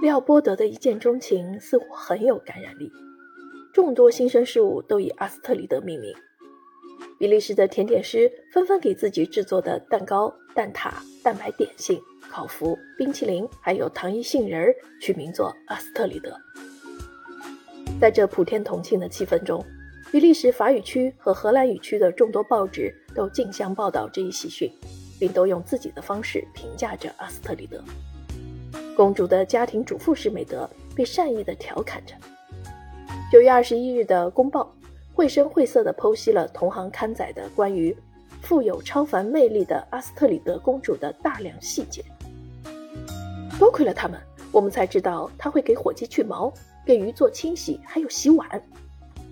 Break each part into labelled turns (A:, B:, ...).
A: 利奥波德的一见钟情似乎很有感染力，众多新生事物都以阿斯特里德命名。比利时的甜点师纷纷给自己制作的蛋糕、蛋挞、蛋白点心、烤麸、冰淇淋，还有糖衣杏仁儿取名作阿斯特里德。在这普天同庆的气氛中，比利时法语区和荷兰语区的众多报纸都竞相报道这一喜讯，并都用自己的方式评价着阿斯特里德。公主的家庭主妇式美德被善意地调侃着。九月二十一日的《公报》绘声绘色地剖析了同行刊载的关于富有超凡魅力的阿斯特里德公主的大量细节。多亏了他们，我们才知道她会给火鸡去毛，给鱼做清洗，还有洗碗。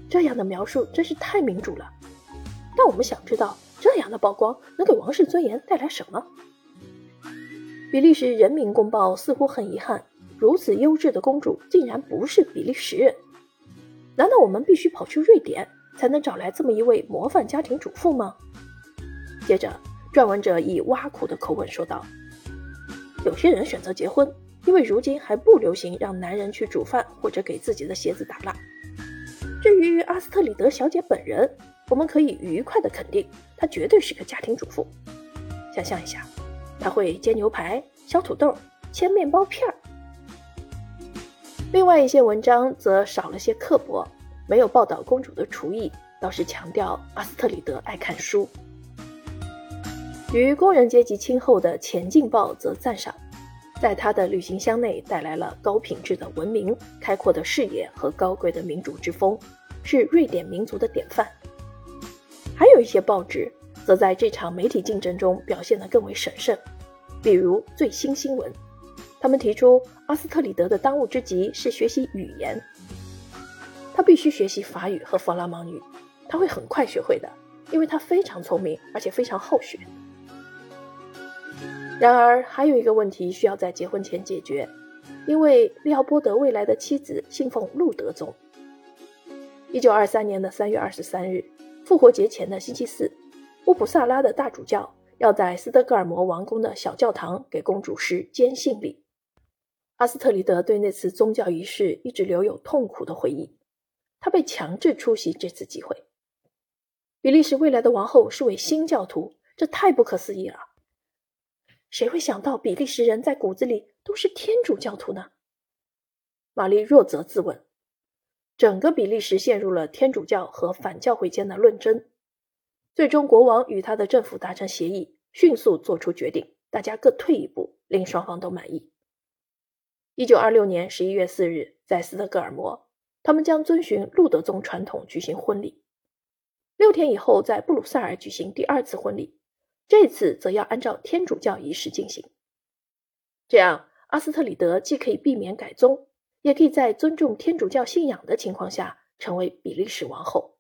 A: 这样的描述真是太民主了。但我们想知道，这样的曝光能给王室尊严带来什么？比利时人民公报似乎很遗憾，如此优质的公主竟然不是比利时人。难道我们必须跑去瑞典才能找来这么一位模范家庭主妇吗？接着，撰文者以挖苦的口吻说道：“有些人选择结婚，因为如今还不流行让男人去煮饭或者给自己的鞋子打蜡。至于阿斯特里德小姐本人，我们可以愉快地肯定，她绝对是个家庭主妇。想象一下。”他会煎牛排、削土豆、切面包片儿。另外一些文章则少了些刻薄，没有报道公主的厨艺，倒是强调阿斯特里德爱看书。与工人阶级亲厚的《前进报》则赞赏，在他的旅行箱内带来了高品质的文明、开阔的视野和高贵的民主之风，是瑞典民族的典范。还有一些报纸。则在这场媒体竞争中表现得更为审慎，比如《最新新闻》，他们提出阿斯特里德的当务之急是学习语言，他必须学习法语和弗拉芒语，他会很快学会的，因为他非常聪明，而且非常好学。然而，还有一个问题需要在结婚前解决，因为利奥波德未来的妻子信奉路德宗。一九二三年的三月二十三日，复活节前的星期四。乌普萨拉的大主教要在斯德哥尔摩王宫的小教堂给公主施坚信礼。阿斯特里德对那次宗教仪式一直留有痛苦的回忆。她被强制出席这次集会。比利时未来的王后是位新教徒，这太不可思议了。谁会想到比利时人在骨子里都是天主教徒呢？玛丽若泽自问。整个比利时陷入了天主教和反教会间的论争。最终，国王与他的政府达成协议，迅速做出决定，大家各退一步，令双方都满意。一九二六年十一月四日，在斯德哥尔摩，他们将遵循路德宗传统举行婚礼。六天以后，在布鲁塞尔举行第二次婚礼，这次则要按照天主教仪式进行。这样，阿斯特里德既可以避免改宗，也可以在尊重天主教信仰的情况下成为比利时王后。